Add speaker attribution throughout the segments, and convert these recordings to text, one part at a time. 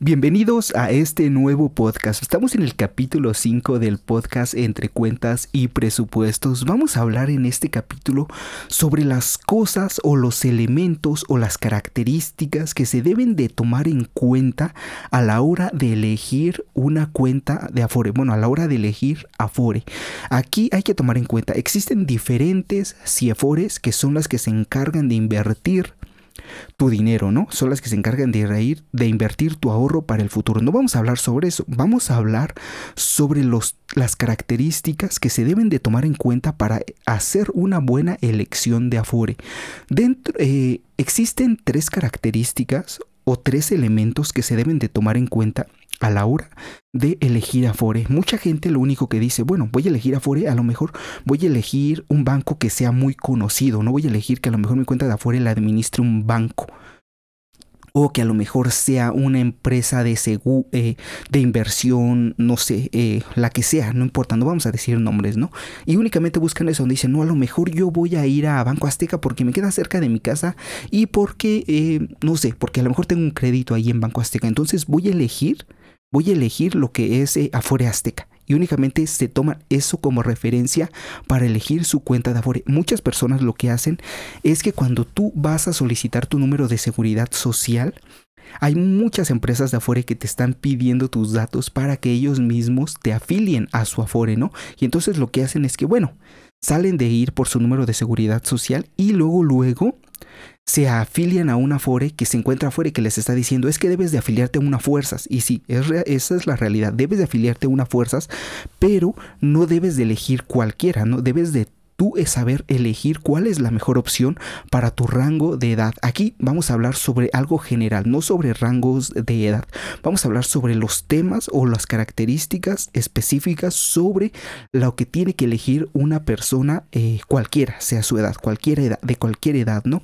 Speaker 1: Bienvenidos a este nuevo podcast. Estamos en el capítulo 5 del podcast Entre Cuentas y Presupuestos. Vamos a hablar en este capítulo sobre las cosas o los elementos o las características que se deben de tomar en cuenta a la hora de elegir una cuenta de Afore. Bueno, a la hora de elegir Afore. Aquí hay que tomar en cuenta, existen diferentes CIEFORES que son las que se encargan de invertir tu dinero, ¿no? Son las que se encargan de reír, de invertir tu ahorro para el futuro. No vamos a hablar sobre eso, vamos a hablar sobre los, las características que se deben de tomar en cuenta para hacer una buena elección de Afore. Dentro, eh, existen tres características o tres elementos que se deben de tomar en cuenta a la hora de elegir Afore. Mucha gente lo único que dice, bueno, voy a elegir Afore, a lo mejor voy a elegir un banco que sea muy conocido, no voy a elegir que a lo mejor mi cuenta de Afore la administre un banco o que a lo mejor sea una empresa de eh, de inversión, no sé, eh, la que sea, no importa, no vamos a decir nombres, ¿no? Y únicamente buscan eso, donde dicen, no, a lo mejor yo voy a ir a Banco Azteca porque me queda cerca de mi casa y porque, eh, no sé, porque a lo mejor tengo un crédito ahí en Banco Azteca, entonces voy a elegir voy a elegir lo que es eh, Afore Azteca. Y únicamente se toma eso como referencia para elegir su cuenta de Afore. Muchas personas lo que hacen es que cuando tú vas a solicitar tu número de seguridad social, hay muchas empresas de Afore que te están pidiendo tus datos para que ellos mismos te afilien a su Afore, ¿no? Y entonces lo que hacen es que, bueno, salen de ir por su número de seguridad social y luego, luego se afilian a una Afore que se encuentra afuera y que les está diciendo es que debes de afiliarte a una fuerzas. Y sí, esa es la realidad. Debes de afiliarte a una fuerzas, pero no debes de elegir cualquiera, ¿no? Debes de tú es saber elegir cuál es la mejor opción para tu rango de edad. Aquí vamos a hablar sobre algo general, no sobre rangos de edad. Vamos a hablar sobre los temas o las características específicas sobre lo que tiene que elegir una persona eh, cualquiera, sea su edad, cualquier edad, de cualquier edad, ¿no?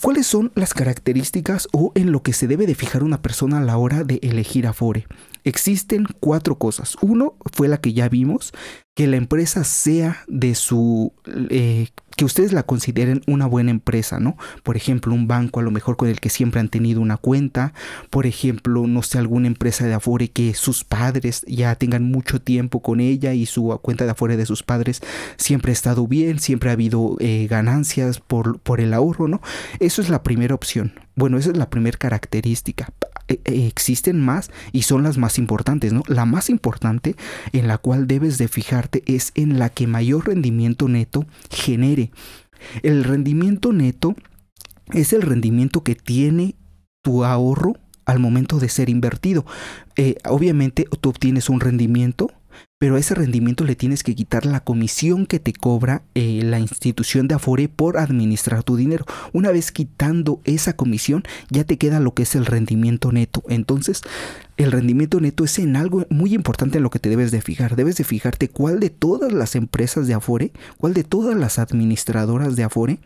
Speaker 1: ¿Cuáles son las características o en lo que se debe de fijar una persona a la hora de elegir Afore? Existen cuatro cosas. Uno fue la que ya vimos, que la empresa sea de su... Eh, que ustedes la consideren una buena empresa, ¿no? Por ejemplo, un banco a lo mejor con el que siempre han tenido una cuenta, por ejemplo, no sé, alguna empresa de Afore que sus padres ya tengan mucho tiempo con ella y su cuenta de Afore de sus padres siempre ha estado bien, siempre ha habido eh, ganancias por, por el ahorro, ¿no? Eso es la primera opción. Bueno, esa es la primera característica. E, e, existen más y son las más importantes, ¿no? La más importante en la cual debes de fijarte es en la que mayor rendimiento neto genere. El rendimiento neto es el rendimiento que tiene tu ahorro al momento de ser invertido. Eh, obviamente tú obtienes un rendimiento pero a ese rendimiento le tienes que quitar la comisión que te cobra eh, la institución de Afore por administrar tu dinero. Una vez quitando esa comisión, ya te queda lo que es el rendimiento neto. Entonces, el rendimiento neto es en algo muy importante en lo que te debes de fijar. Debes de fijarte cuál de todas las empresas de Afore, cuál de todas las administradoras de Afore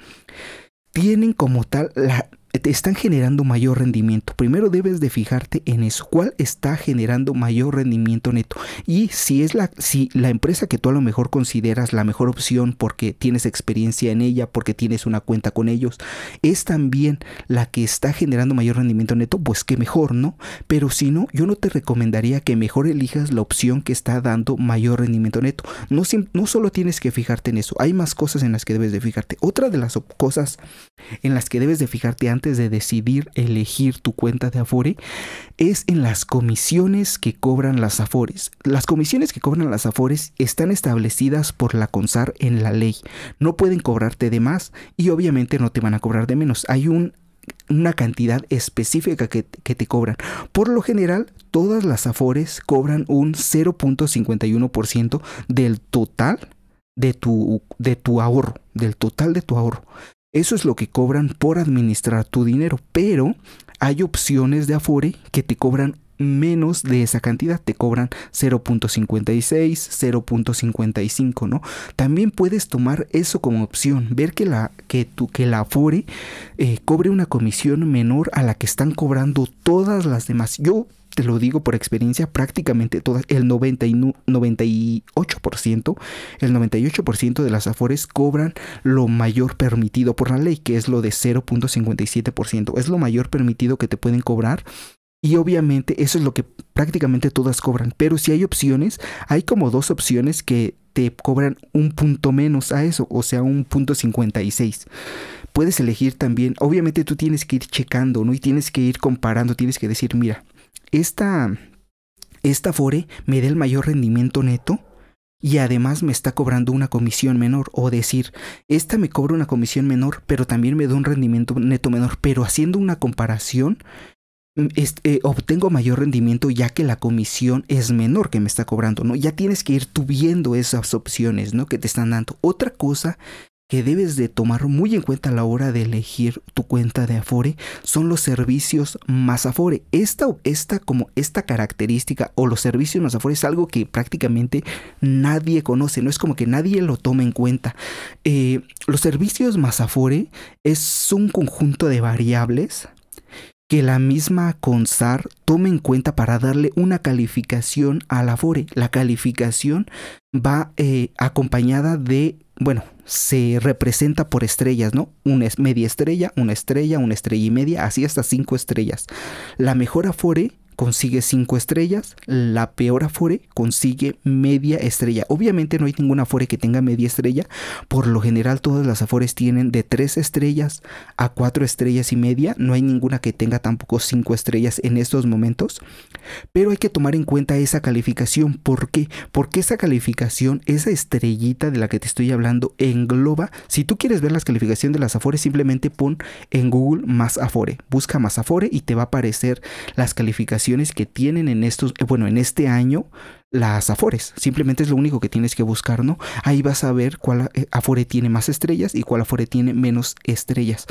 Speaker 1: tienen como tal la, te están generando mayor rendimiento. Primero debes de fijarte en eso, cuál está generando mayor rendimiento neto. Y si es la si la empresa que tú a lo mejor consideras la mejor opción porque tienes experiencia en ella, porque tienes una cuenta con ellos, es también la que está generando mayor rendimiento neto, pues que mejor, ¿no? Pero si no, yo no te recomendaría que mejor elijas la opción que está dando mayor rendimiento neto. No, no solo tienes que fijarte en eso, hay más cosas en las que debes de fijarte. Otra de las cosas en las que debes de fijarte antes de decidir elegir tu cuenta de Afore es en las comisiones que cobran las Afores. Las comisiones que cobran las Afores están establecidas por la CONSAR en la ley. No pueden cobrarte de más y obviamente no te van a cobrar de menos. Hay un una cantidad específica que, que, te cobran. Por lo general, todas las Afores cobran un 0.51% del total de tu, de tu ahorro, del total de tu ahorro. Eso es lo que cobran por administrar tu dinero, pero hay opciones de Afore que te cobran menos de esa cantidad, te cobran 0.56, 0.55, ¿no? También puedes tomar eso como opción, ver que la, que tu, que la Afore eh, cobre una comisión menor a la que están cobrando todas las demás. Yo te lo digo por experiencia, prácticamente todas, el 98%, el 98% de las afores cobran lo mayor permitido por la ley, que es lo de 0.57%. Es lo mayor permitido que te pueden cobrar Y obviamente eso es lo que prácticamente todas cobran. Pero si hay opciones, hay como dos opciones que te cobran un punto menos a eso, o sea, un punto 56. Puedes elegir también, obviamente tú tienes que ir checando, ¿no? Y tienes que ir comparando, tienes que decir, mira, esta, esta Fore me da el mayor rendimiento neto y además me está cobrando una comisión menor. O decir, esta me cobra una comisión menor, pero también me da un rendimiento neto menor. Pero haciendo una comparación, mm, eh, obtengo mayor rendimiento ya que la comisión es menor que me está cobrando, ¿no? Ya tienes que ir tú viendo esas opciones, ¿no? Que te están dando. Otra cosa que debes de tomar muy en cuenta a la hora de elegir tu cuenta de Afore son los servicios más Afore. Esta, esta, como esta característica o los servicios más Afore es algo que prácticamente nadie conoce, no es como que nadie lo tome en cuenta. Eh, los servicios más Afore es un conjunto de variables que la misma CONSAR tome en cuenta para darle una calificación a la Afore. La calificación va eh, acompañada de bueno, se representa por estrellas, ¿no? Una media estrella, una estrella, una estrella y media, así hasta cinco estrellas. La mejor Afore consigue 5 estrellas, la peor Afore consigue media estrella. Obviamente no hay ninguna Afore que tenga media estrella, por lo general todas las Afores tienen de 3 estrellas a 4 estrellas y media, no hay ninguna que tenga tampoco 5 estrellas en estos momentos, pero hay que tomar en cuenta esa calificación, ¿por qué? Porque esa calificación, esa estrellita de la que te estoy hablando, engloba, si tú quieres ver las calificaciones de las Afores, simplemente pon en Google más Afore, busca más Afore y te va a aparecer las calificaciones que tienen en estos, eh, bueno, en este año las Afores. Simplemente es lo único que tienes que buscar, ¿no? Ahí vas a ver cuál eh, Afore tiene más estrellas y cuál Afore tiene menos estrellas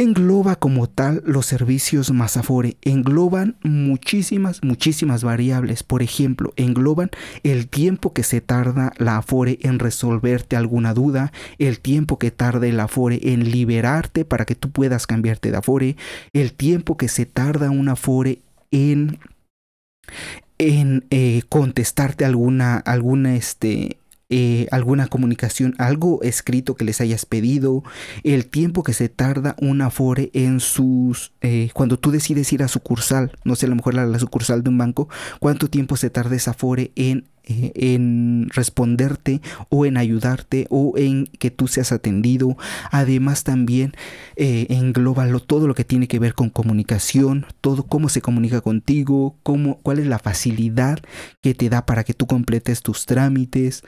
Speaker 1: engloba como tal los servicios más Afore? Engloban muchísimas, muchísimas variables. Por ejemplo, engloban el tiempo que se tarda la Afore en resolverte alguna duda, el tiempo que tarda la Afore en liberarte para que tú puedas cambiarte de Afore, el tiempo que se tarda una Afore en, en eh, contestarte alguna, alguna, este, eh, alguna comunicación, algo escrito que les hayas pedido, el tiempo que se tarda un Afore en sus, eh, cuando tú decides ir a sucursal, no sé, a lo mejor la, la sucursal de un banco, cuánto tiempo se tarda esa Afore en en responderte o en ayudarte o en que tú seas atendido. Además también eh, todo lo que tiene que ver con comunicación, todo cómo se comunica contigo, cómo, cuál es la facilidad que te da para que tú completes tus trámites,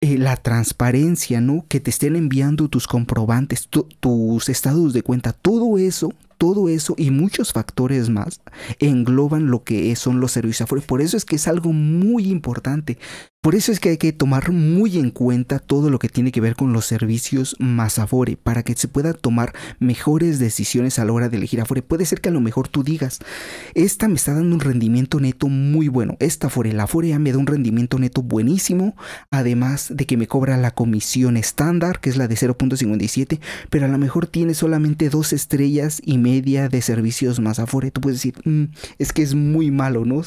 Speaker 1: eh, la transparencia, ¿no? Que te estén enviando tus comprobantes, tus estados de cuenta, todo eso todo eso y muchos factores más engloban lo que son los servicios afuera. Por eso es que es algo muy importante. Por eso es que hay que tomar muy en cuenta todo lo que tiene que ver con los servicios más Afore para que se puedan tomar mejores decisiones a la hora de elegir Afore. Puede ser que a lo mejor tú digas, esta me está dando un rendimiento neto muy bueno. Esta Afore, la Afore me da un rendimiento neto buenísimo, además de que me cobra la comisión estándar, que es la de 0.57, pero a lo mejor tiene solamente dos estrellas y media de servicios más Afore. Tú puedes decir, mm, es que es muy malo, ¿no?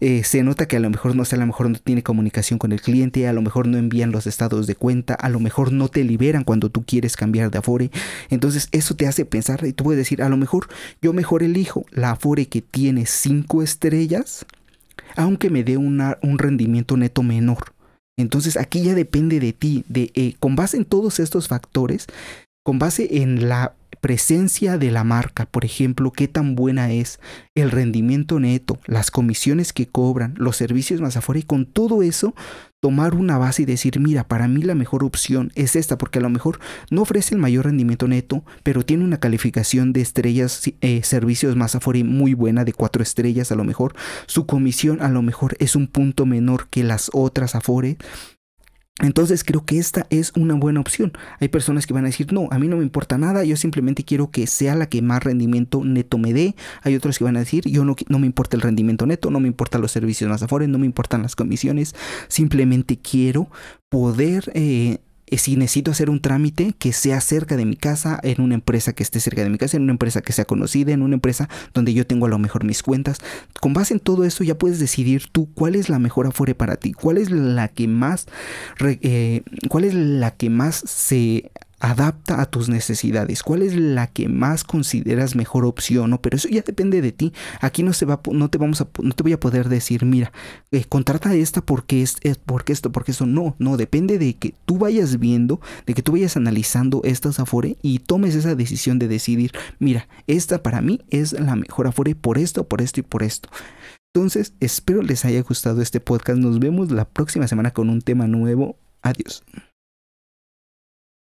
Speaker 1: Eh, se nota que a lo mejor no sé, a lo mejor no tiene comunicación con el cliente, a lo mejor no envían los estados de cuenta, a lo mejor no te liberan cuando tú quieres cambiar de Afore. Entonces eso te hace pensar y tú puedes decir, a lo mejor yo mejor elijo la Afore que tiene 5 estrellas, aunque me dé un rendimiento neto menor. Entonces aquí ya depende de ti, de eh, con base en todos estos factores, con base en la presencia de la marca, por ejemplo, qué tan buena es, el rendimiento neto, las comisiones que cobran, los servicios más afuera y con todo eso tomar una base y decir, mira, para mí la mejor opción es esta, porque a lo mejor no ofrece el mayor rendimiento neto, pero tiene una calificación de estrellas, eh, servicios más afuera muy buena, de cuatro estrellas a lo mejor, su comisión a lo mejor es un punto menor que las otras Afore, entonces creo que esta es una buena opción. Hay personas que van a decir, no, a mí no me importa nada, yo simplemente quiero que sea la que más rendimiento neto me dé. Hay otros que van a decir, yo no, no me importa el rendimiento neto, no me importan los servicios más afores, no me importan las comisiones, simplemente quiero poder eh, si necesito hacer un trámite que sea cerca de mi casa, en una empresa que esté cerca de mi casa, en una empresa que sea conocida, en una empresa donde yo tengo a lo mejor mis cuentas. Con base en todo eso ya puedes decidir tú cuál es la mejor afuera para ti, cuál es la que más, eh, cuál es la que más se adapta a tus necesidades. ¿Cuál es la que más consideras mejor opción? ¿no? Pero eso ya depende de ti. Aquí no, se va, no, te vamos a, no te voy a poder decir, mira, eh, contrata esta porque es, es, porque esto, porque eso. No, no, depende de que tú vayas viendo, de que tú vayas analizando estas Afore y tomes esa decisión de decidir, mira, esta para mí es la mejor Afore por esto, por esto y por esto. Entonces, espero les haya gustado este podcast. Nos vemos la próxima semana con un tema nuevo. Adiós.